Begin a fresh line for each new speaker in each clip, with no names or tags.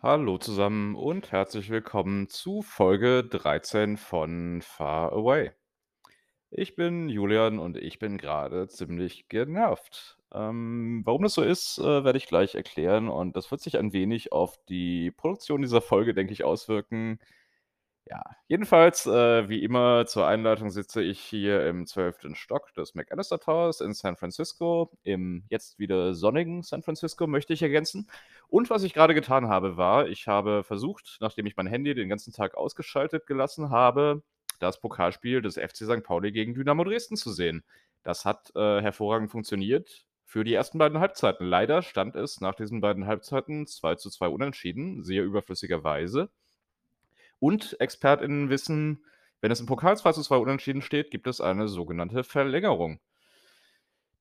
Hallo zusammen und herzlich willkommen zu Folge 13 von Far Away. Ich bin Julian und ich bin gerade ziemlich genervt. Ähm, warum das so ist, äh, werde ich gleich erklären und das wird sich ein wenig auf die Produktion dieser Folge, denke ich, auswirken. Ja, jedenfalls, äh, wie immer zur Einleitung sitze ich hier im 12. Stock des McAllister Towers in San Francisco, im jetzt wieder sonnigen San Francisco, möchte ich ergänzen. Und was ich gerade getan habe, war, ich habe versucht, nachdem ich mein Handy den ganzen Tag ausgeschaltet gelassen habe, das Pokalspiel des FC St. Pauli gegen Dynamo Dresden zu sehen. Das hat äh, hervorragend funktioniert für die ersten beiden Halbzeiten. Leider stand es nach diesen beiden Halbzeiten 2 zu 2 unentschieden, sehr überflüssigerweise. Und ExpertInnen wissen, wenn es im Pokal 2 zu 2 unentschieden steht, gibt es eine sogenannte Verlängerung.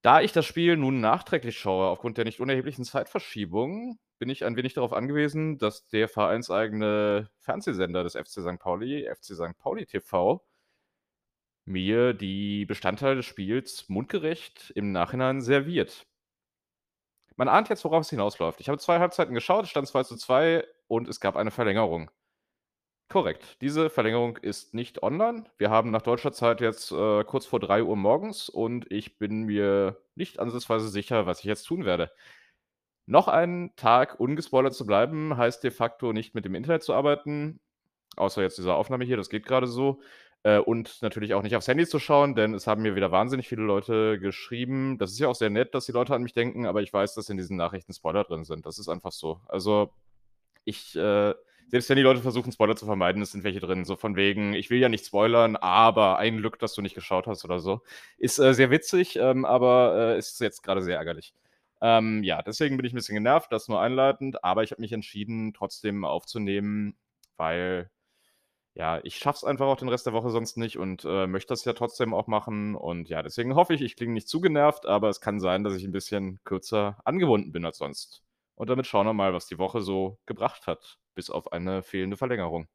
Da ich das Spiel nun nachträglich schaue, aufgrund der nicht unerheblichen Zeitverschiebung, bin ich ein wenig darauf angewiesen, dass der vereinseigene Fernsehsender des FC St. Pauli, FC St. Pauli TV, mir die Bestandteile des Spiels mundgerecht im Nachhinein serviert. Man ahnt jetzt, worauf es hinausläuft. Ich habe zwei Halbzeiten geschaut, es stand 2 zu 2 und es gab eine Verlängerung. Korrekt. Diese Verlängerung ist nicht online. Wir haben nach deutscher Zeit jetzt äh, kurz vor 3 Uhr morgens und ich bin mir nicht ansatzweise sicher, was ich jetzt tun werde. Noch einen Tag ungespoilert zu bleiben, heißt de facto nicht mit dem Internet zu arbeiten, außer jetzt dieser Aufnahme hier, das geht gerade so. Äh, und natürlich auch nicht aufs Handy zu schauen, denn es haben mir wieder wahnsinnig viele Leute geschrieben. Das ist ja auch sehr nett, dass die Leute an mich denken, aber ich weiß, dass in diesen Nachrichten Spoiler drin sind. Das ist einfach so. Also ich äh, selbst wenn die Leute versuchen, Spoiler zu vermeiden, es sind welche drin. So von wegen, ich will ja nicht spoilern, aber ein Glück, dass du nicht geschaut hast oder so. Ist äh, sehr witzig, ähm, aber äh, ist jetzt gerade sehr ärgerlich. Ähm, ja, deswegen bin ich ein bisschen genervt, das nur einleitend, aber ich habe mich entschieden, trotzdem aufzunehmen, weil ja, ich schaff's einfach auch den Rest der Woche sonst nicht und äh, möchte das ja trotzdem auch machen. Und ja, deswegen hoffe ich, ich klinge nicht zu genervt, aber es kann sein, dass ich ein bisschen kürzer angebunden bin als sonst. Und damit schauen wir mal, was die Woche so gebracht hat, bis auf eine fehlende Verlängerung.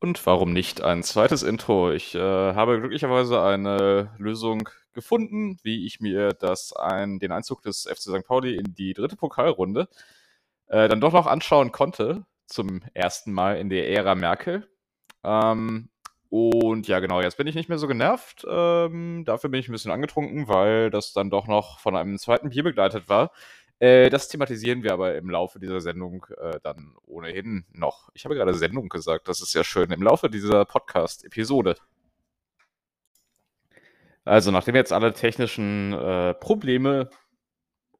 Und warum nicht ein zweites Intro? Ich äh, habe glücklicherweise eine Lösung gefunden, wie ich mir das ein, den Einzug des FC St. Pauli in die dritte Pokalrunde äh, dann doch noch anschauen konnte. Zum ersten Mal in der Ära Merkel. Ähm, und ja, genau, jetzt bin ich nicht mehr so genervt. Ähm, dafür bin ich ein bisschen angetrunken, weil das dann doch noch von einem zweiten Bier begleitet war. Äh, das thematisieren wir aber im Laufe dieser Sendung äh, dann ohnehin noch. Ich habe gerade Sendung gesagt, das ist ja schön. Im Laufe dieser Podcast-Episode. Also, nachdem jetzt alle technischen äh, Probleme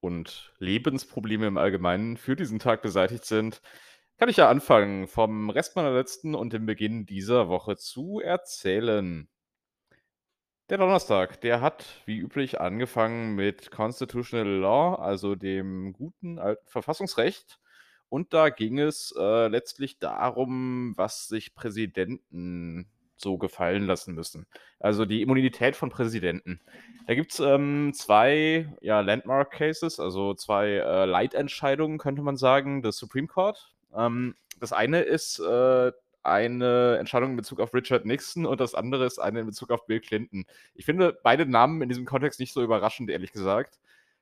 und Lebensprobleme im Allgemeinen für diesen Tag beseitigt sind, kann ich ja anfangen, vom Rest meiner letzten und dem Beginn dieser Woche zu erzählen. Der Donnerstag, der hat wie üblich angefangen mit Constitutional Law, also dem guten alten Verfassungsrecht. Und da ging es äh, letztlich darum, was sich Präsidenten so gefallen lassen müssen. Also die Immunität von Präsidenten. Da gibt es ähm, zwei ja, Landmark Cases, also zwei äh, Leitentscheidungen, könnte man sagen, des Supreme Court. Ähm, das eine ist äh, eine Entscheidung in Bezug auf Richard Nixon und das andere ist eine in Bezug auf Bill Clinton. Ich finde beide Namen in diesem Kontext nicht so überraschend, ehrlich gesagt.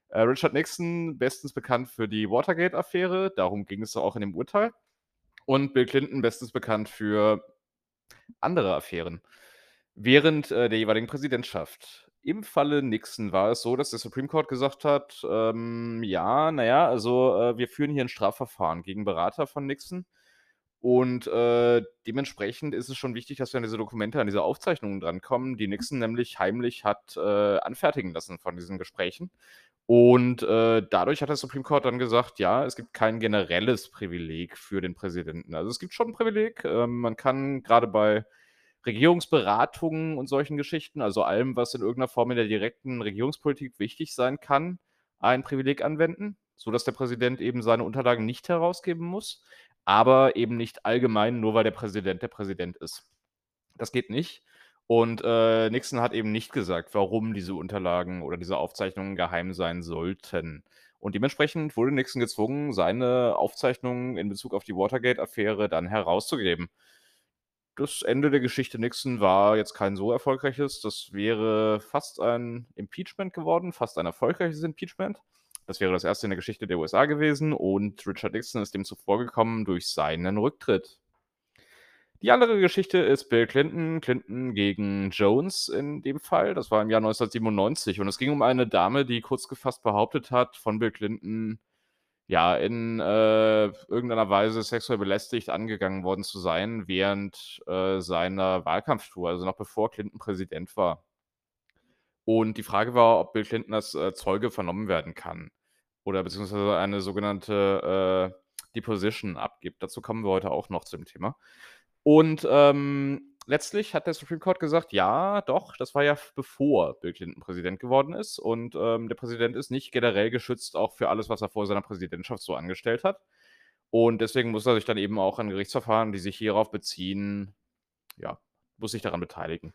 Äh, Richard Nixon, bestens bekannt für die Watergate-Affäre, darum ging es auch in dem Urteil. Und Bill Clinton, bestens bekannt für andere Affären während äh, der jeweiligen Präsidentschaft. Im Falle Nixon war es so, dass der Supreme Court gesagt hat, ähm, ja, naja, also äh, wir führen hier ein Strafverfahren gegen Berater von Nixon und äh, dementsprechend ist es schon wichtig, dass wir an diese Dokumente, an diese Aufzeichnungen drankommen, die Nixon nämlich heimlich hat äh, anfertigen lassen von diesen Gesprächen. Und äh, dadurch hat der Supreme Court dann gesagt, ja, es gibt kein generelles Privileg für den Präsidenten. Also es gibt schon ein Privileg. Ähm, man kann gerade bei Regierungsberatungen und solchen Geschichten, also allem, was in irgendeiner Form in der direkten Regierungspolitik wichtig sein kann, ein Privileg anwenden, sodass der Präsident eben seine Unterlagen nicht herausgeben muss aber eben nicht allgemein, nur weil der Präsident der Präsident ist. Das geht nicht. Und äh, Nixon hat eben nicht gesagt, warum diese Unterlagen oder diese Aufzeichnungen geheim sein sollten. Und dementsprechend wurde Nixon gezwungen, seine Aufzeichnungen in Bezug auf die Watergate-Affäre dann herauszugeben. Das Ende der Geschichte Nixon war jetzt kein so erfolgreiches. Das wäre fast ein Impeachment geworden, fast ein erfolgreiches Impeachment. Das wäre das erste in der Geschichte der USA gewesen und Richard Nixon ist dem zuvorgekommen durch seinen Rücktritt. Die andere Geschichte ist Bill Clinton, Clinton gegen Jones in dem Fall. Das war im Jahr 1997 und es ging um eine Dame, die kurz gefasst behauptet hat, von Bill Clinton ja, in äh, irgendeiner Weise sexuell belästigt angegangen worden zu sein während äh, seiner Wahlkampftour, also noch bevor Clinton Präsident war. Und die Frage war, ob Bill Clinton als äh, Zeuge vernommen werden kann oder beziehungsweise eine sogenannte äh, Deposition abgibt. Dazu kommen wir heute auch noch zum Thema. Und ähm, letztlich hat der Supreme Court gesagt, ja, doch, das war ja bevor Bill Clinton Präsident geworden ist. Und ähm, der Präsident ist nicht generell geschützt, auch für alles, was er vor seiner Präsidentschaft so angestellt hat. Und deswegen muss er sich dann eben auch an Gerichtsverfahren, die sich hierauf beziehen, ja, muss sich daran beteiligen.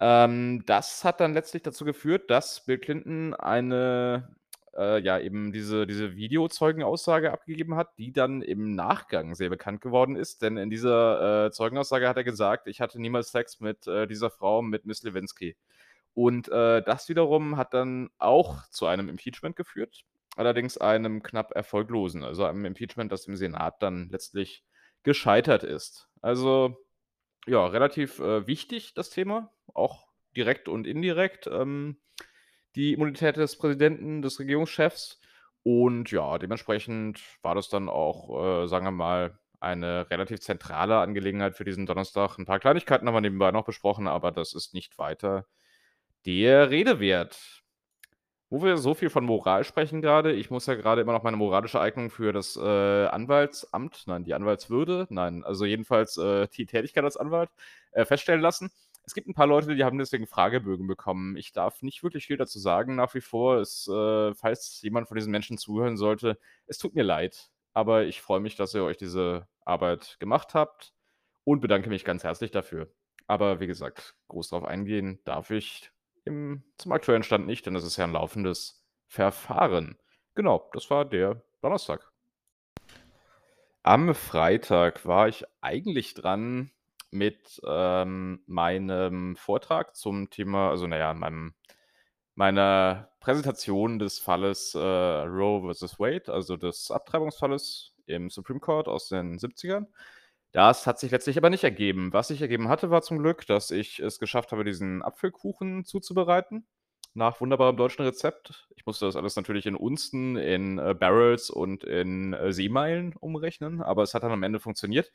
Ähm, das hat dann letztlich dazu geführt, dass Bill Clinton eine äh, ja, eben diese diese Videozeugenaussage abgegeben hat, die dann im Nachgang sehr bekannt geworden ist. Denn in dieser, äh, Zeugenaussage hat er gesagt: „Ich hatte niemals Sex mit, äh, dieser Frau, mit Miss Lewinsky.“ Und, äh, das wiederum hat dann auch zu einem Impeachment geführt, allerdings einem knapp erfolglosen, also einem Impeachment, das im Senat dann letztlich gescheitert ist. Also, ja, relativ, äh, wichtig das Thema, auch direkt und indirekt. Ähm die Immunität des Präsidenten, des Regierungschefs. Und ja, dementsprechend war das dann auch, äh, sagen wir mal, eine relativ zentrale Angelegenheit für diesen Donnerstag. Ein paar Kleinigkeiten haben wir nebenbei noch besprochen, aber das ist nicht weiter der Rede wert. Wo wir so viel von Moral sprechen gerade, ich muss ja gerade immer noch meine moralische Eignung für das, äh, Anwaltsamt nein, die Anwaltswürde nein, also jedenfalls, äh, die Tätigkeit als Anwalt, äh, feststellen lassen. Es gibt ein paar Leute, die haben deswegen Fragebögen bekommen. Ich darf nicht wirklich viel dazu sagen nach wie vor. Es, äh, falls jemand von diesen Menschen zuhören sollte, es tut mir leid, aber ich freue mich, dass ihr euch diese Arbeit gemacht habt und bedanke mich ganz herzlich dafür. Aber wie gesagt, groß drauf eingehen darf ich im zum aktuellen Stand nicht, denn das ist ja ein laufendes Verfahren. Genau, das war der Donnerstag. Am Freitag war ich eigentlich dran mit, ähm, meinem Vortrag zum Thema also, naja, meinem meiner Präsentation des Falles, äh, Roe vs. Wade, also des Abtreibungsfalles im Supreme Court aus den 70ern. Das hat sich letztlich aber nicht ergeben. Was sich ergeben hatte, war zum Glück, dass ich es geschafft habe, diesen Apfelkuchen zuzubereiten nach wunderbarem deutschen Rezept. Ich musste das alles natürlich in Unsten, in, äh, Barrels und in, äh, Seemeilen umrechnen, aber es hat dann am Ende funktioniert.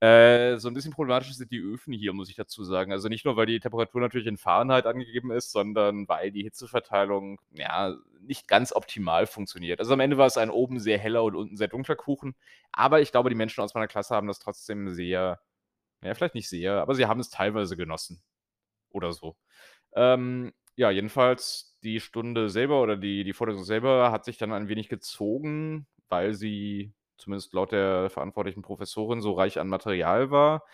Äh, so ein bisschen problematisch sind die Öfen hier, muss ich dazu sagen. Also, nicht nur, weil die Temperatur natürlich in Fahrenheit angegeben ist, sondern weil die Hitzeverteilung, ja, nicht ganz optimal funktioniert. Also, am Ende war es ein oben sehr heller und unten sehr dunkler Kuchen, aber ich glaube, die Menschen aus meiner Klasse haben das trotzdem sehr ja, vielleicht nicht sehr, aber sie haben es teilweise genossen oder so. Ähm, ja, jedenfalls die Stunde selber oder die die Vorlesung selber hat sich dann ein wenig gezogen, weil sie zumindest laut der verantwortlichen Professorin, so reich an Material war.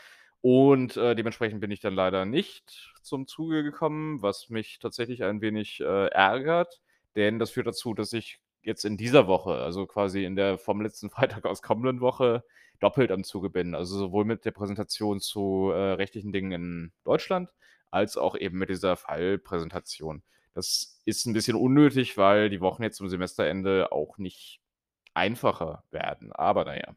Und, äh, dementsprechend bin ich dann leider nicht zum Zuge gekommen, was mich tatsächlich ein wenig, äh, ärgert, denn das führt dazu, dass ich jetzt in dieser Woche, also quasi in der vom letzten Freitag aus kommenden Woche, doppelt am Zuge bin. Also sowohl mit der Präsentation zu, äh, rechtlichen Dingen in Deutschland, als auch eben mit dieser Fallpräsentation. Das ist ein bisschen unnötig, weil die Wochen jetzt zum Semesterende auch nicht einfacher werden. Aber naja.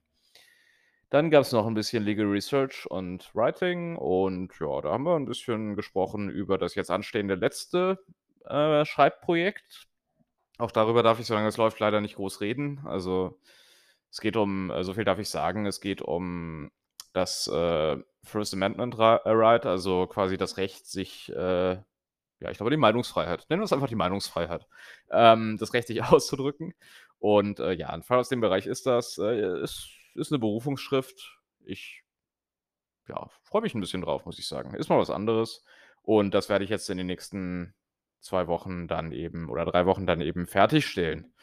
Dann gab es noch ein bisschen Legal Research und Writing und ja, da haben wir ein bisschen gesprochen über das jetzt anstehende letzte, äh, Schreibprojekt. Auch darüber darf ich, solange es läuft, leider nicht groß reden. Also, es geht um äh, so viel darf ich sagen, es geht um das, äh, First Amendment äh, Right, also quasi das Recht, sich, äh ja, ich glaube, die Meinungsfreiheit nennen wir es einfach die Meinungsfreiheit, ähm, das Recht, sich auszudrücken. Und, äh, ja, 'n Fall aus dem Bereich ist das. Äh, es ist 'ne Berufungsschrift. Ich ja, freue mich 'n bisschen drauf, muss ich sagen. Ist mal was anderes. Und das werde ich jetzt in den nächsten 2 Wochen dann eben oder 3 Wochen dann eben fertigstellen.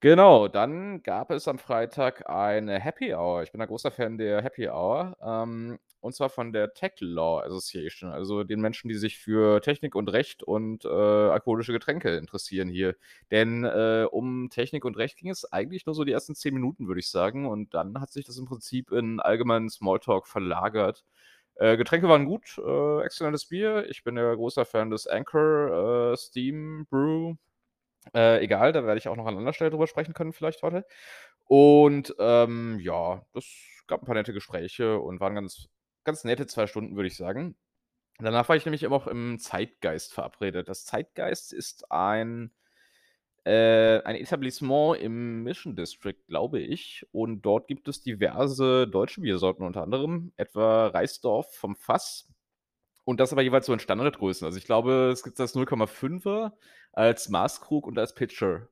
Genau, dann gab es am Freitag eine Happy Hour. Ich bin ein großer Fan der Happy Hour, ähm, und zwar von der Tech Law Association, also den Menschen, die sich für Technik und Recht und, äh, alkoholische Getränke interessieren hier. Denn, äh, um Technik und Recht ging es eigentlich nur so die ersten 10 Minuten, würde ich sagen, und dann hat sich das im Prinzip in allgemeinen Smalltalk verlagert. Äh, Getränke waren gut, äh, exzellentes Bier. Ich bin ja großer Fan des Anchor, äh, Steam Brew Äh, egal, da werde ich auch noch an anderer Stelle drüber sprechen können vielleicht heute. Und, ähm, ja, das gab 'n paar nette Gespräche und waren ganz ganz nette 2 Stunden, würde ich sagen. Danach war ich nämlich aber auch im Zeitgeist verabredet. Das Zeitgeist ist ein äh, ein Etablissement im Mission District, glaube ich. Und dort gibt es diverse deutsche Biersorten, unter anderem etwa Reisdorf vom Fass. Und das aber jeweils so in Standardgrößen. Also, ich glaube, es gibt das 0,5er als Maßkrug und als Pitcher.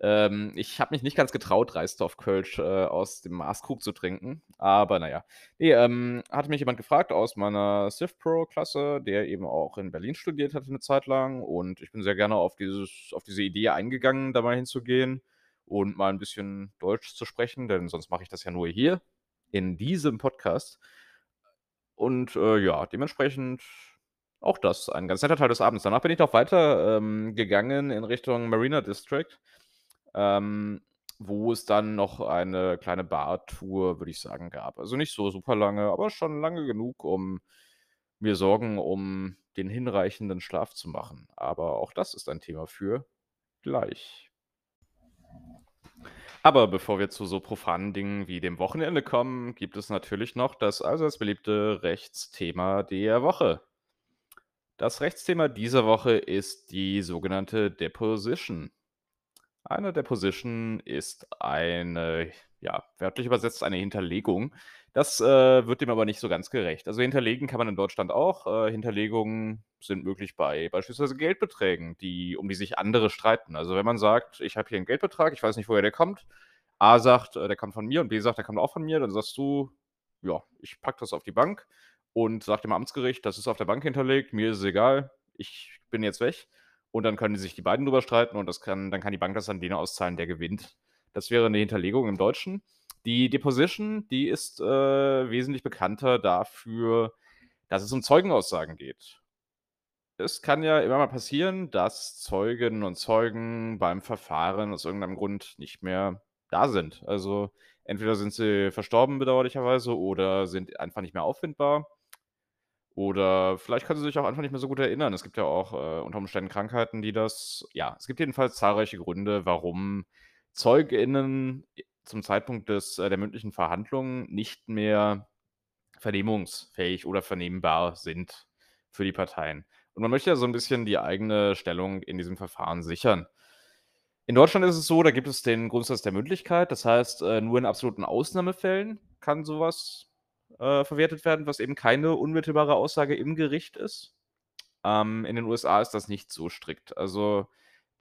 Ähm, ich habe mich nicht ganz getraut, Reisdorf Kölsch, äh, aus dem Maßkrug zu trinken, aber na ja. Ne, ähm, hatte mich jemand gefragt aus meiner Civ Pro Klasse, der eben auch in Berlin studiert hat 'ne Zeit lang und ich bin sehr gerne auf dieses auf diese Idee eingegangen, da mal hinzugehen und mal 'n bisschen Deutsch zu sprechen, denn sonst mache ich das ja nur hier in diesem Podcast. Und, äh, ja, dementsprechend auch das ein ganz netter Teil des Abends. Danach bin ich noch weiter, ähm, gegangen in Richtung Marina District, ähm, wo es dann noch eine kleine Bar-Tour, würde ich sagen, gab. Also, nicht so super lange, aber schon lange genug, um mir Sorgen um den hinreichenden Schlaf zu machen. Aber auch das ist ein Thema für gleich. Aber bevor wir zu so profanen Dingen wie dem Wochenende kommen, gibt es natürlich noch das allseits beliebte Rechtsthema der Woche. Das Rechtsthema dieser Woche ist die sogenannte Deposition. Eine Deposition ist eine, ja, wörtlich übersetzt eine Hinterlegung. Das, äh, wird dem aber nicht so ganz gerecht. Also, hinterlegen kann man in Deutschland auch. Äh, Hinterlegungen sind möglich bei beispielsweise Geldbeträgen, die um die sich andere streiten. Also, wenn man sagt: „Ich habe hier 'n Geldbetrag, ich weiß nicht, woher der kommt.“ A sagt, äh, der kommt von mir und B sagt, der kommt auch von mir, dann sagst du: „Ja, ich packe das auf die Bank und sage dem Amtsgericht, das ist auf der Bank hinterlegt, mir ist es egal, ich bin jetzt weg.“ Und dann können sich die beiden drüber streiten und das kann dann kann die Bank das an den auszahlen, der gewinnt. Das wäre 'ne Hinterlegung im Deutschen. Die Deposition, die ist, äh, wesentlich bekannter dafür, dass es um Zeugenaussagen geht. Es kann ja immer mal passieren, dass Zeuginnen und Zeugen beim Verfahren aus irgendeinem Grund nicht mehr da sind. Also, entweder sind sie verstorben bedauerlicherweise oder sind einfach nicht mehr auffindbar. Oder vielleicht können sie sich auch einfach nicht mehr so gut erinnern. Es gibt ja auch, äh, unter Umständen Krankheiten, die das ja, es gibt jedenfalls zahlreiche Gründe, warum ZeugInnen zum Zeitpunkt des äh, der mündlichen Verhandlung nicht mehr vernehmungsfähig oder vernehmbar sind für die Parteien. Und man möchte ja so 'n bisschen die eigene Stellung in diesem Verfahren sichern. In Deutschland ist es so, da gibt es den Grundsatz der Mündlichkeit. Das heißt, äh, nur in absoluten Ausnahmefällen kann so was, äh, verwertet werden, was eben keine unmittelbare Aussage im Gericht ist. Ähm, in den USA ist das nicht so strikt. Also,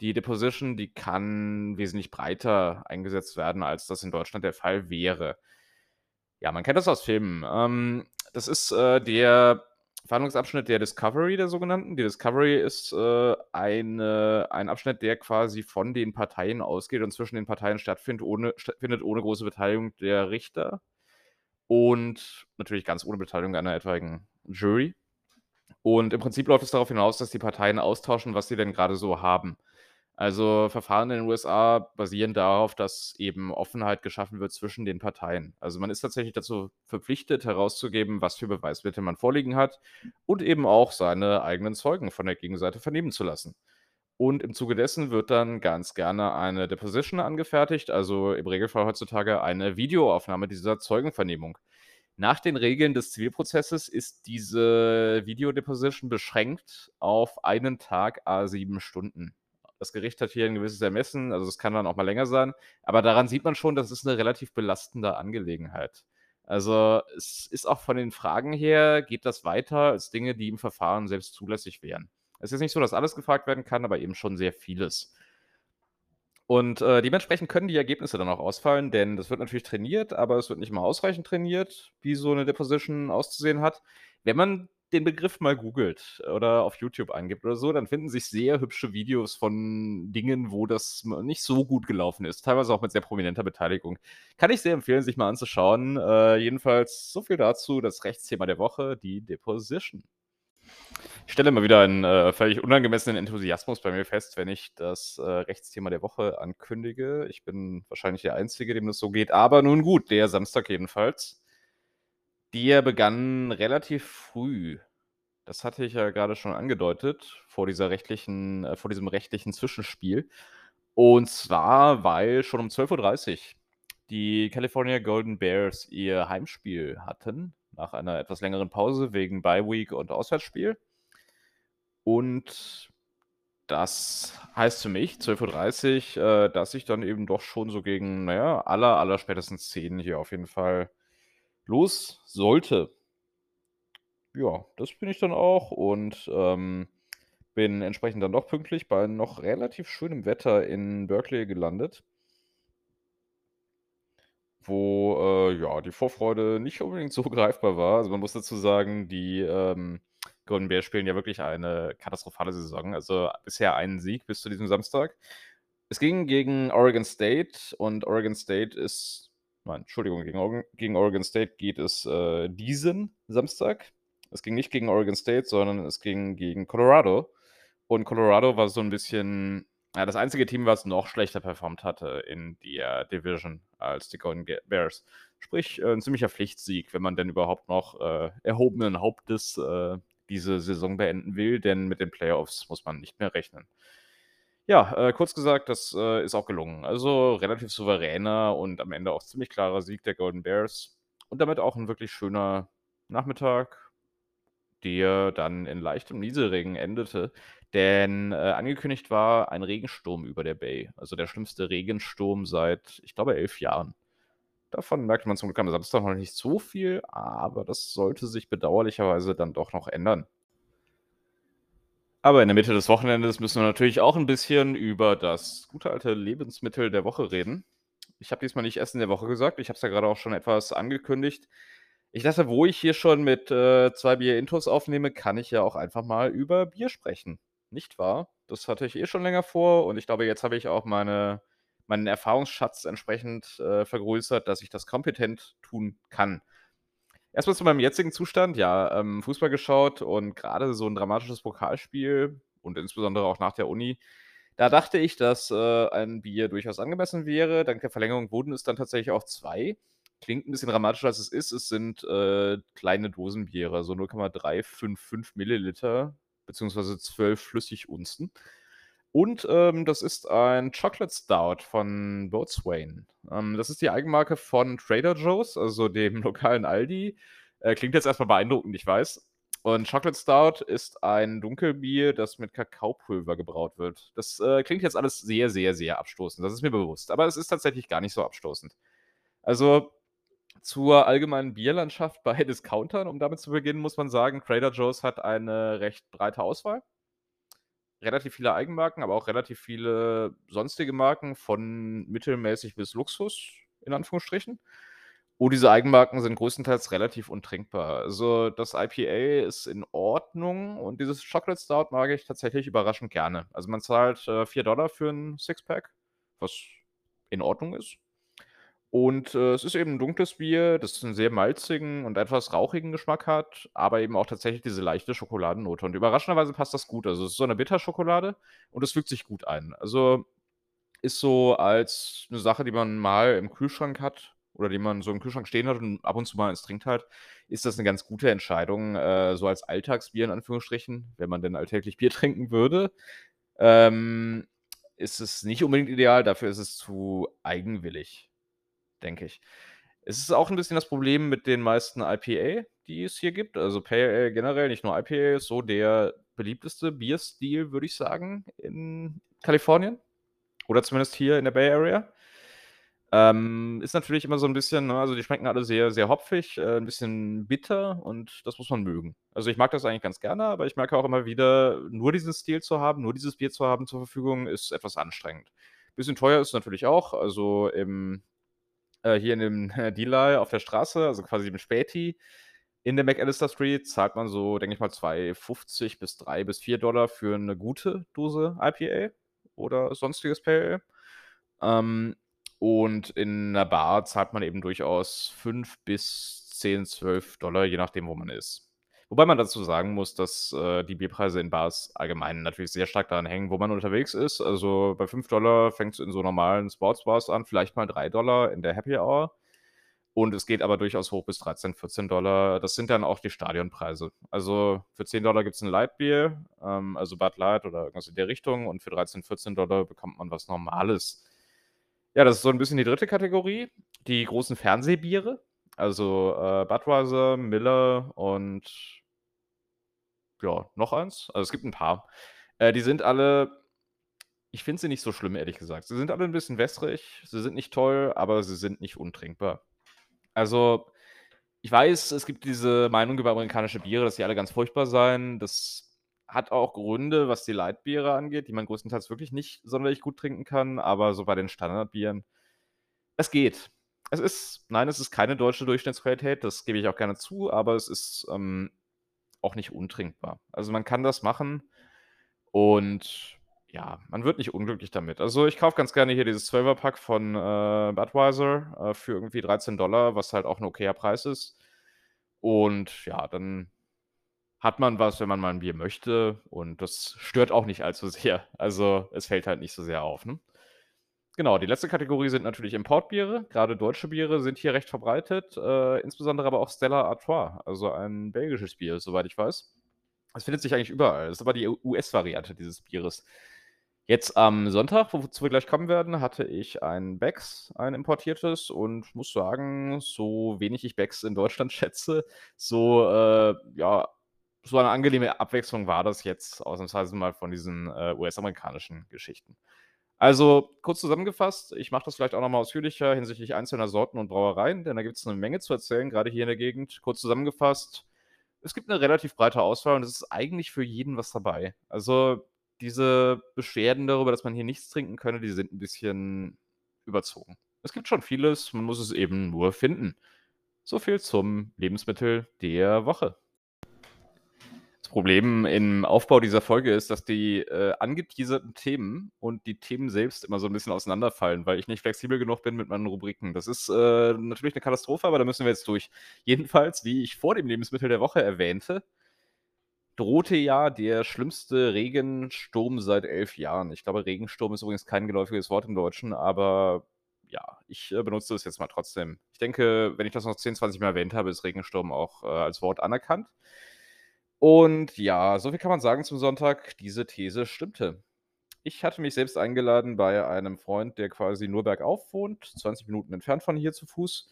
die Deposition, die kann wesentlich breiter eingesetzt werden, als das in Deutschland der Fall wäre. Ja, man kennt das aus Filmen. Ähm, das ist, äh, der Verhandlungsabschnitt der Discovery, der sogenannten. Die Discovery ist, äh, eine ein Abschnitt, der quasi von den Parteien ausgeht und zwischen den Parteien stattfindet ohne stattfindet ohne große Beteiligung der Richter und natürlich ganz ohne Beteiligung einer etwaigen Jury. Und im Prinzip läuft es darauf hinaus, dass die Parteien austauschen, was sie denn grade so haben. Also, Verfahren in den USA basieren darauf, dass eben Offenheit geschaffen wird zwischen den Parteien. Also, man ist tatsächlich dazu verpflichtet, herauszugeben, was für Beweismittel man vorliegen hat und eben auch seine eigenen Zeugen von der Gegenseite vernehmen zu lassen. Und im Zuge dessen wird dann ganz gerne eine Deposition angefertigt, also im Regelfall heutzutage eine Videoaufnahme dieser Zeugenvernehmung. Nach den Regeln des Zivilprozesses ist diese Video-Deposition beschränkt auf einen Tag à 7 Stunden. Das Gericht hat hier 'n gewisses Ermessen, also, es kann dann auch mal länger sein, aber daran sieht man schon, das ist 'ne relativ belastende Angelegenheit. Also, es ist auch von den Fragen her geht das weiter als Dinge, die im Verfahren selbst zulässig wären. Es ist nicht so, dass alles gefragt werden kann, aber eben schon sehr vieles. Und, äh, dementsprechend können die Ergebnisse dann auch ausfallen, denn das wird natürlich trainiert, aber es wird nicht immer ausreichend trainiert, wie so 'ne Deposition auszusehen hat. Wenn man den Begriff mal googelt oder auf YouTube eingibt oder so, dann finden sich sehr hübsche Videos von Dingen, wo das nicht so gut gelaufen ist, teilweise auch mit sehr prominenter Beteiligung. Kann ich sehr empfehlen, sich mal anzuschauen. Äh, jedenfalls so viel dazu, das Rechtsthema der Woche, die Deposition. Ich stelle immer wieder einen, äh, völlig unangemessenen Enthusiasmus bei mir fest, wenn ich das, äh, Rechtsthema der Woche ankündige. Ich bin wahrscheinlich der Einzige, dem das so geht, aber nun gut, der Samstag jedenfalls der begann relativ früh. Das hatte ich ja grade schon angedeutet vor dieser rechtlichen äh, vor diesem rechtlichen Zwischenspiel. Und zwar, weil schon um 12:30 Uhr die California Golden Bears ihr Heimspiel hatten, nach einer etwas längeren Pause wegen Bye Week und Auswärtsspiel. Und das heißt für mich, 12:30 Uhr, äh, dass ich dann eben doch schon so gegen, na ja, aller allerspätestens 10 hier auf jeden Fall los sollte. Ja, das bin ich dann auch und, ähm, bin entsprechend dann doch pünktlich bei noch relativ schönem Wetter in Berkeley gelandet. Wo, äh, ja, die Vorfreude nicht unbedingt so greifbar war. Also, man muss dazu sagen, die, ähm, Golden Bears spielen ja wirklich eine katastrophale Saison. Also, bisher einen Sieg bis zu diesem Samstag. Es ging gegen Oregon State und Oregon State ist nein, Entschuldigung, gegen Oregon gegen Oregon State geht es, äh, diesen Samstag. Es ging nicht gegen Oregon State, sondern es ging gegen Colorado. Und Colorado war so ein bisschen ja, das einzige Team, was noch schlechter performt hatte in der Division als die Golden Bears. Sprich, äh, 'n ziemlicher Pflichtsieg, wenn man denn überhaupt noch, äh, erhobenen Hauptes, äh, diese Saison beenden will, denn mit den Playoffs muss man nicht mehr rechnen. Ja, äh, kurz gesagt, das, äh, ist auch gelungen. Also, relativ souveräner und am Ende auch ziemlich klarer Sieg der Golden Bears und damit auch ein wirklich schöner Nachmittag, der dann in leichtem Nieselregen endete. Denn, äh, angekündigt war ein Regensturm über der Bay, also der schlimmste Regensturm seit, ich glaube, 11 Jahren. Davon merkte man zum Glück am Samstag noch nicht so viel, aber das sollte sich bedauerlicherweise dann doch noch ändern. Aber in der Mitte des Wochenendes müssen wir natürlich auch ein bisschen über das gute alte Lebensmittel der Woche reden. Ich habe diesmal nicht Essen der Woche gesagt, ich habe es ja gerade auch schon etwas angekündigt. Ich dachte, wo ich hier schon mit, äh, 2 Bier-Intos aufnehme, kann ich ja auch einfach mal über Bier sprechen, nicht wahr? Das hatte ich eh schon länger vor und ich glaube, jetzt habe ich auch meine meinen Erfahrungsschatz entsprechend, äh, vergrößert, dass ich das kompetent tun kann. Erst mal zu meinem jetzigen Zustand, ja, ähm, Fußball geschaut und gerade so 'n dramatisches Pokalspiel und insbesondere auch nach der Uni, da dachte ich, dass, äh, ein Bier durchaus angemessen wäre. Dank der Verlängerung wurden es dann tatsächlich auch 2. Klingt 'n bisschen dramatischer, als es ist. Es sind, äh, kleine Dosenbiere, so 0,355 Milliliter beziehungsweise 12 Flüssigunzen. Und, ähm, das ist ein Chocolate Stout von Boatswain. Ähm, das ist die Eigenmarke von Trader Joe's, also dem lokalen Aldi. Äh, klingt jetzt erst mal beeindruckend, ich weiß. Und Chocolate Stout ist ein Dunkelbier, das mit Kakaopulver gebraut wird. Das, äh, klingt jetzt alles sehr, sehr, sehr abstoßend. Das ist mir bewusst. Aber es ist tatsächlich gar nicht so abstoßend. Also, zur allgemeinen Bierlandschaft bei Discountern, um damit zu beginnen, muss man sagen, Trader Joe's hat eine recht breite Auswahl. Relativ viele Eigenmarken, aber auch relativ viele sonstige Marken von mittelmäßig bis Luxus in Anführungsstrichen. Und diese Eigenmarken sind größtenteils relativ untrinkbar. Also, das IPA ist in Ordnung und dieses Chocolate Stout mag ich tatsächlich überraschend gerne. Also, man zahlt, äh, 4 für 'n Sixpack, was in Ordnung ist. Und, äh, es ist eben 'n dunkles Bier, das 'n sehr malzigen und etwas rauchigen Geschmack hat, aber eben auch tatsächlich diese leichte Schokoladennote. Und überraschenderweise passt das gut. Also, es ist so 'ne Bitterschokolade und es fügt sich gut ein. Also, ist so als 'ne Sache, die man mal im Kühlschrank hat oder die man so im Kühlschrank stehen hat und ab und zu mal eins trinkt halt, ist das 'ne ganz gute Entscheidung, äh, so als Alltagsbier in Anführungsstrichen, wenn man denn alltäglich Bier trinken würde. Ähm, ist es nicht unbedingt ideal, dafür ist es zu eigenwillig denke ich. Es ist auch 'n bisschen das Problem mit den meisten IPA, die es hier gibt. Also, Pale Ale generell, nicht nur IPA, ist so der beliebteste Bierstil, würde ich sagen, in Kalifornien oder zumindest hier in der Bay Area. Ähm, ist natürlich immer so 'n bisschen, ne also, die schmecken alle sehr, sehr hopfig, äh, 'n bisschen bitter und das muss man mögen. Also, ich mag das eigentlich ganz gerne, aber ich merke auch immer wieder, nur diesen Stil zu haben, nur dieses Bier zu haben zur Verfügung, ist etwas anstrengend. Bisschen teuer ist es natürlich auch. Also, im äh, hier in dem Delay auf der Straße, also quasi im Späti in der McAllister Street zahlt man so, denke ich mal, 2,50 bis 3 bis 4 für 'ne gute Dose IPA oder sonstiges Pale Ale. Ähm, und in 'ner Bar zahlt man eben durchaus 5 bis 10, 12 je nachdem, wo man ist. Wobei man dazu sagen muss, dass, äh, die Bierpreise in Bars allgemein natürlich sehr stark daran hängen, wo man unterwegs ist. Also, bei 5 fängt's in so normalen Sportsbars an, vielleicht mal 3 in der Happy Hour. Und es geht aber durchaus hoch bis 13, 14 Dollar. Das sind dann auch die Stadionpreise. Also für 10 Dollar gibt es ein Lightbier, ähm, also Bud Light oder irgendwas in der Richtung. Und für 13, 14 Dollar bekommt man was Normales. Ja, das ist so ein bisschen die dritte Kategorie. Die großen Fernsehbiere. Also äh, Budweiser, Miller und ja, noch eins. Also es gibt ein paar. Äh, die sind alle ich finde sie nicht so schlimm, ehrlich gesagt. Sie sind alle ein bisschen wässrig, sie sind nicht toll, aber sie sind nicht untrinkbar. Also, ich weiß, es gibt diese Meinung über amerikanische Biere, dass sie alle ganz furchtbar seien. Das hat auch Gründe, was die Lightbiere angeht, die man größtenteils wirklich nicht sonderlich gut trinken kann, aber so bei den Standardbieren es geht. Es ist nein, es ist keine deutsche Durchschnittsqualität, das gebe ich auch gerne zu, aber es ist, ähm, auch nicht untrinkbar. Also, man kann das machen und ja, man wird nicht unglücklich damit. Also, ich kaufe ganz gerne hier dieses 12er Pack von, äh, Budweiser, äh, für irgendwie 13 Dollar, was halt auch 'n okayer Preis ist. Und ja, dann hat man was, wenn man mal 'n Bier möchte und das stört auch nicht allzu sehr. Also, es fällt halt nicht so sehr auf, ne? Genau, die letzte Kategorie sind natürlich Importbiere. Grade deutsche Biere sind hier recht verbreitet, äh, insbesondere aber auch Stella Artois, also ein belgisches Bier, soweit ich weiß. Es findet sich eigentlich überall. Das ist aber die US-Variante dieses Bieres. Jetzt am Sonntag, wozu wir gleich kommen werden, hatte ich ein Becks, ein importiertes und muss sagen, so wenig ich Becks in Deutschland schätze, so, äh, ja, so eine angenehme Abwechslung war das jetzt ausnahmsweise mal von diesen, äh, US-amerikanischen Geschichten. Also, kurz zusammengefasst, ich mache das vielleicht auch noch mal ausführlicher hinsichtlich einzelner Sorten und Brauereien, denn da gibt es eine Menge zu erzählen, gerade hier in der Gegend. Kurz zusammengefasst, es gibt eine relativ breite Auswahl und es ist eigentlich für jeden was dabei. Also diese Beschwerden darüber, dass man hier nichts trinken könne, die sind ein bisschen überzogen. Es gibt schon vieles, man muss es eben nur finden. So viel zum Lebensmittel der Woche. Das Problem im Aufbau dieser Folge ist, dass die, äh, angeteaserten Themen und die Themen selbst immer so ein bisschen auseinanderfallen, weil ich nicht flexibel genug bin mit meinen Rubriken. Das ist, äh, natürlich eine Katastrophe, aber da müssen wir jetzt durch. Jedenfalls, wie ich vor dem Lebensmittel der Woche erwähnte drohte ja der schlimmste Regensturm seit elf Jahren. Ich glaube, Regensturm ist übrigens kein geläufiges Wort im Deutschen, aber ja, ich äh, benutze es jetzt mal trotzdem. Ich denke, wenn ich das noch 10, 20 Mal erwähnt habe, ist Regensturm auch äh, als Wort anerkannt. Und ja, so viel kann man sagen zum Sonntag. Diese These stimmte. Ich hatte mich selbst eingeladen bei einem Freund, der quasi nur bergauf wohnt, 20 Minuten entfernt von hier zu Fuß.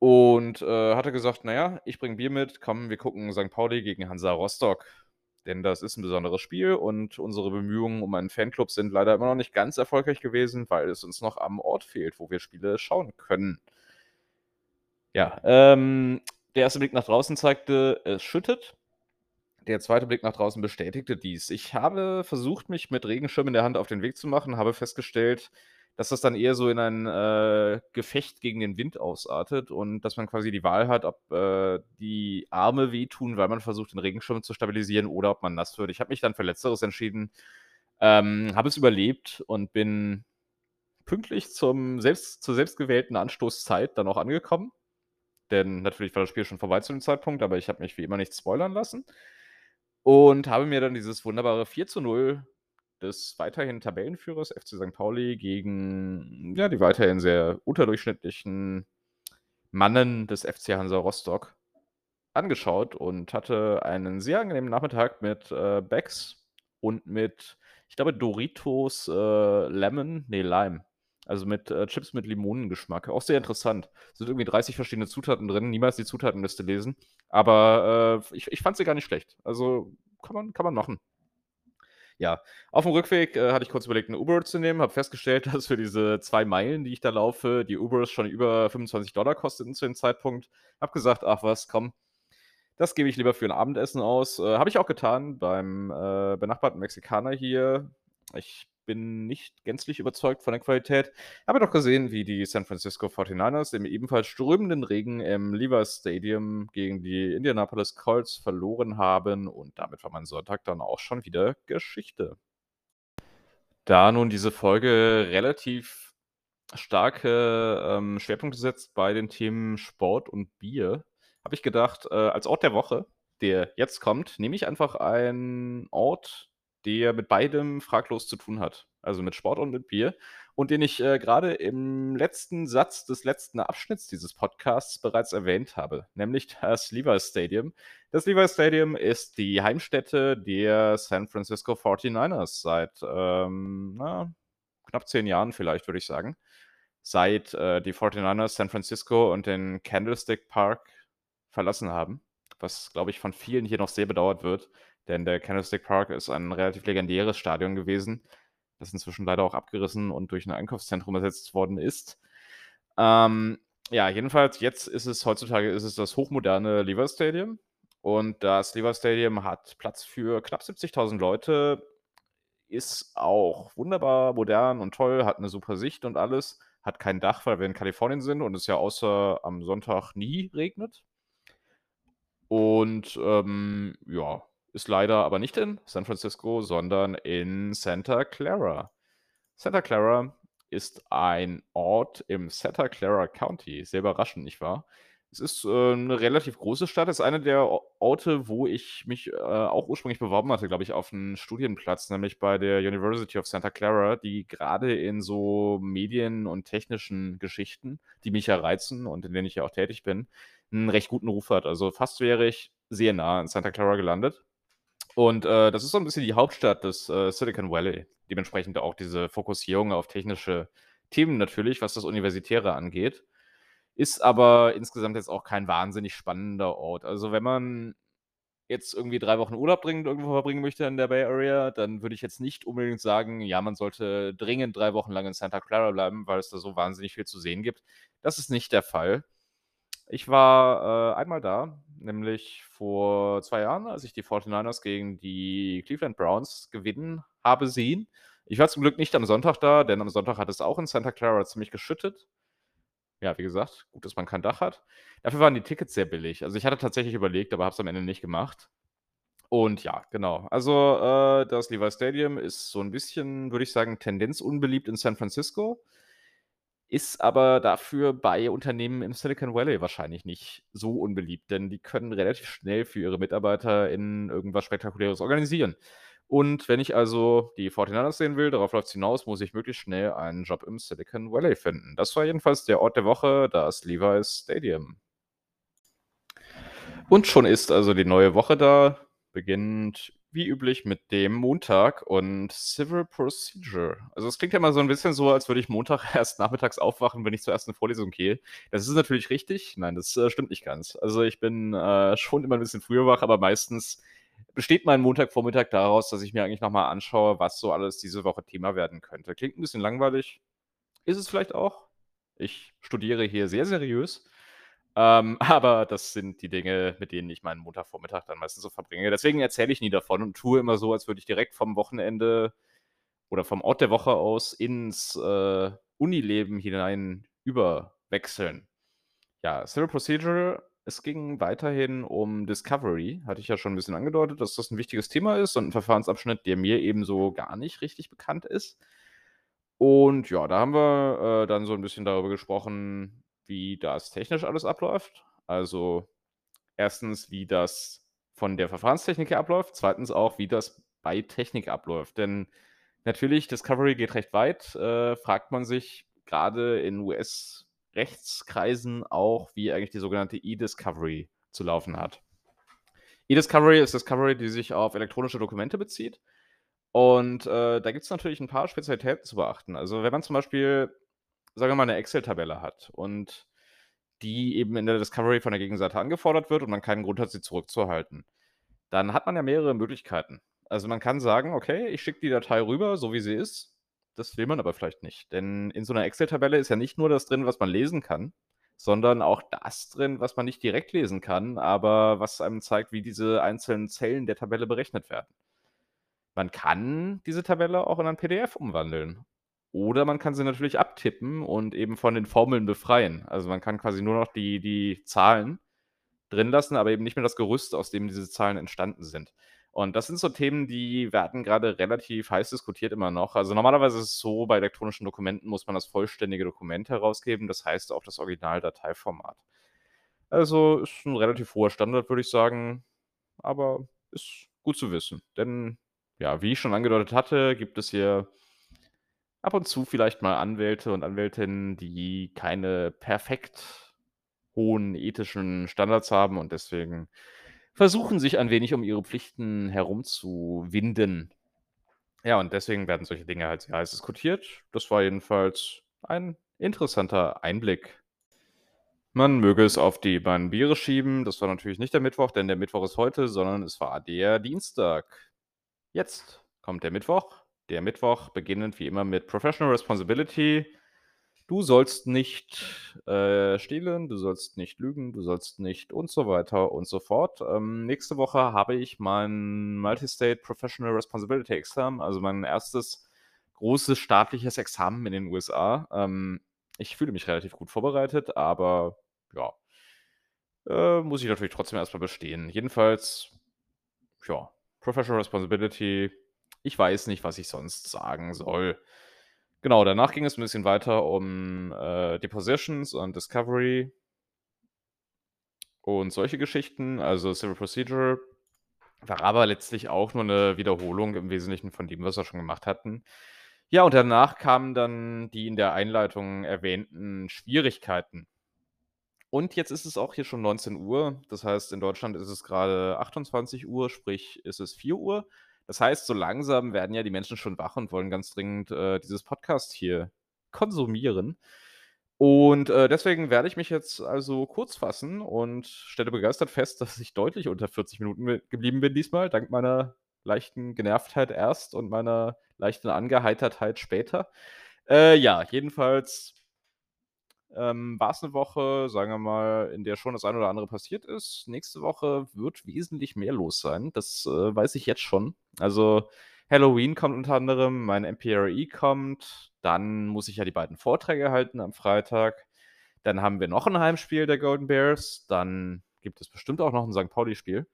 Und, äh, hat er gesagt: „Na ich bringe Bier mit. Komm, wir gucken St. Pauli gegen Hansa Rostock.“ Denn das ist ein besonderes Spiel und unsere Bemühungen um einen Fanclub sind leider immer noch nicht ganz erfolgreich gewesen, weil es uns noch am Ort fehlt, wo wir Spiele schauen können. Ja, ähm, der erste Blick nach draußen zeigte, es schüttet. Der zweite Blick nach draußen bestätigte dies. Ich habe versucht, mich mit Regenschirm in der Hand auf den Weg zu machen, habe festgestellt dass das dann eher so in ein äh, Gefecht gegen den Wind ausartet und dass man quasi die Wahl hat, ob äh, die Arme wehtun, weil man versucht, den Regenschirm zu stabilisieren oder ob man nass wird. Ich habe mich dann für Letzteres entschieden, ähm, habe es überlebt und bin pünktlich zum selbst, zur selbstgewählten Anstoßzeit dann auch angekommen. Denn natürlich war das Spiel schon vorbei zu dem Zeitpunkt, aber ich habe mich wie immer nicht spoilern lassen. Und habe mir dann dieses wunderbare 4 zu 0 des weiterhin Tabellenführers FC St. Pauli gegen ja, die weiterhin sehr unterdurchschnittlichen Mannen des FC Hansa Rostock angeschaut und hatte einen sehr angenehmen Nachmittag mit äh, Becks und mit, ich glaube, Doritos äh, Lemon, nee, Lime. Also mit äh, Chips mit Limonengeschmack. Auch sehr interessant. Es sind irgendwie 30 verschiedene Zutaten drin. Niemals die Zutatenliste lesen. Aber äh, ich, ich fand sie gar nicht schlecht. Also kann man, kann man machen ja, auf dem Rückweg äh, hatte ich kurz überlegt, eine Uber zu nehmen, habe festgestellt, dass für diese zwei Meilen, die ich da laufe, die Ubers schon über 25 Dollar kosteten zu dem Zeitpunkt. Habe gesagt, ach was, komm, das gebe ich lieber für ein Abendessen aus. Äh, habe ich auch getan beim äh, benachbarten Mexikaner hier. Ich bin nicht gänzlich überzeugt von der Qualität. Habe doch gesehen, wie die San Francisco 49ers im ebenfalls strömenden Regen im Levi's Stadium gegen die Indianapolis Colts verloren haben und damit war mein Sonntag dann auch schon wieder Geschichte. Da nun diese Folge relativ starke ähm, Schwerpunkte setzt bei den Themen Sport und Bier, habe ich gedacht, äh, als Ort der Woche, der jetzt kommt, nehme ich einfach einen Ort, der mit beidem fraglos zu tun hat. also mit Sport und mit Bier, und den ich äh, gerade im letzten Satz des letzten Abschnitts dieses Podcasts bereits erwähnt habe, nämlich das Levi's Stadium. Das Levi's Stadium ist die Heimstätte der San Francisco 49ers seit ähm, na, knapp zehn Jahren vielleicht, würde ich sagen. Seit äh, die 49ers San Francisco und den Candlestick Park verlassen haben, was, glaube ich, von vielen hier noch sehr bedauert wird, denn der Candlestick Park ist ein relativ legendäres Stadion gewesen, das inzwischen leider auch abgerissen und durch ein Einkaufszentrum ersetzt worden ist. Ähm, ja, jedenfalls jetzt ist es heutzutage ist es das hochmoderne Lever Stadium und das Lever Stadium hat Platz für knapp 70.000 Leute, ist auch wunderbar modern und toll, hat eine super Sicht und alles, hat kein Dach, weil wir in Kalifornien sind und es ja außer am Sonntag nie regnet. Und ähm, ja, ist leider aber nicht in San Francisco, sondern in Santa Clara. Santa Clara ist ein Ort im Santa Clara County. Sehr überraschend, nicht wahr? Es ist äh, eine relativ große Stadt. Es ist eine der Orte, wo ich mich äh, auch ursprünglich beworben hatte, glaube ich, auf einen Studienplatz, nämlich bei der University of Santa Clara, die gerade in so Medien und technischen Geschichten, die mich ja reizen und in denen ich ja auch tätig bin, einen recht guten Ruf hat. Also fast wäre ich sehr nah in Santa Clara gelandet. Und äh, das ist so ein bisschen die Hauptstadt des äh, Silicon Valley. Dementsprechend auch diese Fokussierung auf technische Themen natürlich, was das Universitäre angeht. Ist aber insgesamt jetzt auch kein wahnsinnig spannender Ort. Also wenn man jetzt irgendwie drei Wochen Urlaub dringend irgendwo verbringen möchte in der Bay Area, dann würde ich jetzt nicht unbedingt sagen, ja, man sollte dringend drei Wochen lang in Santa Clara bleiben, weil es da so wahnsinnig viel zu sehen gibt. Das ist nicht der Fall. Ich war äh, einmal da, nämlich vor zwei Jahren, als ich die 49ers gegen die Cleveland Browns gewinnen habe sehen. Ich war zum Glück nicht am Sonntag da, denn am Sonntag hat es auch in Santa Clara ziemlich geschüttet. Ja, wie gesagt, gut, dass man kein Dach hat. Dafür waren die Tickets sehr billig. Also ich hatte tatsächlich überlegt, aber habe es am Ende nicht gemacht. Und ja, genau. Also äh, das Levi Stadium ist so ein bisschen, würde ich sagen, Tendenz unbeliebt in San Francisco ist aber dafür bei Unternehmen im Silicon Valley wahrscheinlich nicht so unbeliebt, denn die können relativ schnell für ihre Mitarbeiter in irgendwas Spektakuläres organisieren. Und wenn ich also die 49ers sehen will, darauf läuft es hinaus, muss ich möglichst schnell einen Job im Silicon Valley finden. Das war jedenfalls der Ort der Woche, das Levi's Stadium. Und schon ist also die neue Woche da, beginnt wie üblich mit dem Montag und Civil Procedure. Also es klingt ja mal so ein bisschen so, als würde ich Montag erst nachmittags aufwachen, wenn ich zur ersten Vorlesung gehe. Das ist natürlich richtig. Nein, das äh, stimmt nicht ganz. Also ich bin äh, schon immer ein bisschen früher wach, aber meistens besteht mein Montagvormittag daraus, dass ich mir eigentlich nochmal anschaue, was so alles diese Woche Thema werden könnte. Klingt ein bisschen langweilig. Ist es vielleicht auch. Ich studiere hier sehr seriös. Ähm, aber das sind die Dinge, mit denen ich meinen Montagvormittag dann meistens so verbringe. Deswegen erzähle ich nie davon und tue immer so, als würde ich direkt vom Wochenende oder vom Ort der Woche aus ins äh, Unileben hinein überwechseln. Ja, Serial Procedure, es ging weiterhin um Discovery. Hatte ich ja schon ein bisschen angedeutet, dass das ein wichtiges Thema ist und ein Verfahrensabschnitt, der mir ebenso gar nicht richtig bekannt ist. Und ja, da haben wir äh, dann so ein bisschen darüber gesprochen, wie das technisch alles abläuft. Also erstens, wie das von der Verfahrenstechnik her abläuft, zweitens auch, wie das bei Technik abläuft. Denn natürlich, Discovery geht recht weit, äh, fragt man sich gerade in US-Rechtskreisen auch, wie eigentlich die sogenannte E-Discovery zu laufen hat. E-Discovery ist Discovery, die sich auf elektronische Dokumente bezieht. Und äh, da gibt es natürlich ein paar Spezialitäten zu beachten. Also wenn man zum Beispiel sagen wir mal, eine Excel-Tabelle hat und die eben in der Discovery von der Gegenseite angefordert wird und man keinen Grund hat, sie zurückzuhalten, dann hat man ja mehrere Möglichkeiten. Also man kann sagen, okay, ich schicke die Datei rüber, so wie sie ist. Das will man aber vielleicht nicht. Denn in so einer Excel-Tabelle ist ja nicht nur das drin, was man lesen kann, sondern auch das drin, was man nicht direkt lesen kann, aber was einem zeigt, wie diese einzelnen Zellen der Tabelle berechnet werden. Man kann diese Tabelle auch in ein PDF umwandeln. Oder man kann sie natürlich abtippen und eben von den Formeln befreien. Also man kann quasi nur noch die, die Zahlen drin lassen, aber eben nicht mehr das Gerüst, aus dem diese Zahlen entstanden sind. Und das sind so Themen, die werden gerade relativ heiß diskutiert immer noch. Also normalerweise ist es so, bei elektronischen Dokumenten muss man das vollständige Dokument herausgeben, das heißt auch das Originaldateiformat. Also ist ein relativ hoher Standard, würde ich sagen, aber ist gut zu wissen. Denn ja, wie ich schon angedeutet hatte, gibt es hier ab und zu vielleicht mal Anwälte und Anwältinnen, die keine perfekt hohen ethischen Standards haben und deswegen versuchen, sich ein wenig um ihre Pflichten herumzuwinden. Ja, und deswegen werden solche Dinge halt sehr heiß diskutiert. Das war jedenfalls ein interessanter Einblick. Man möge es auf die beiden Biere schieben. Das war natürlich nicht der Mittwoch, denn der Mittwoch ist heute, sondern es war der Dienstag. Jetzt kommt der Mittwoch. Der Mittwoch beginnend wie immer mit Professional Responsibility. Du sollst nicht äh, stehlen, du sollst nicht lügen, du sollst nicht und so weiter und so fort. Ähm, nächste Woche habe ich mein Multistate Professional Responsibility Exam, also mein erstes großes staatliches Examen in den USA. Ähm, ich fühle mich relativ gut vorbereitet, aber ja, äh, muss ich natürlich trotzdem erstmal bestehen. Jedenfalls, ja, Professional Responsibility. Ich weiß nicht, was ich sonst sagen soll. Genau, danach ging es ein bisschen weiter um äh, Depositions und Discovery und solche Geschichten. Also Civil Procedure war aber letztlich auch nur eine Wiederholung im Wesentlichen von dem, was wir schon gemacht hatten. Ja, und danach kamen dann die in der Einleitung erwähnten Schwierigkeiten. Und jetzt ist es auch hier schon 19 Uhr. Das heißt, in Deutschland ist es gerade 28 Uhr, sprich ist es 4 Uhr. Das heißt, so langsam werden ja die Menschen schon wach und wollen ganz dringend äh, dieses Podcast hier konsumieren. Und äh, deswegen werde ich mich jetzt also kurz fassen und stelle begeistert fest, dass ich deutlich unter 40 Minuten geblieben bin diesmal, dank meiner leichten Genervtheit erst und meiner leichten Angeheitertheit später. Äh, ja, jedenfalls ähm, war es eine Woche, sagen wir mal, in der schon das eine oder andere passiert ist. Nächste Woche wird wesentlich mehr los sein. Das äh, weiß ich jetzt schon. Also Halloween kommt unter anderem, mein MPRE kommt. Dann muss ich ja die beiden Vorträge halten am Freitag. Dann haben wir noch ein Heimspiel der Golden Bears. Dann gibt es bestimmt auch noch ein St. Pauli-Spiel.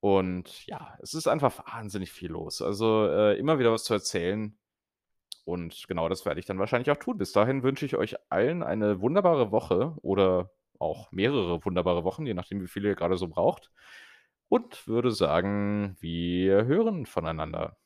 Und ja, es ist einfach wahnsinnig viel los. Also äh, immer wieder was zu erzählen. Und genau das werde ich dann wahrscheinlich auch tun. Bis dahin wünsche ich euch allen eine wunderbare Woche oder auch mehrere wunderbare Wochen, je nachdem, wie viele ihr gerade so braucht. Und würde sagen, wir hören voneinander.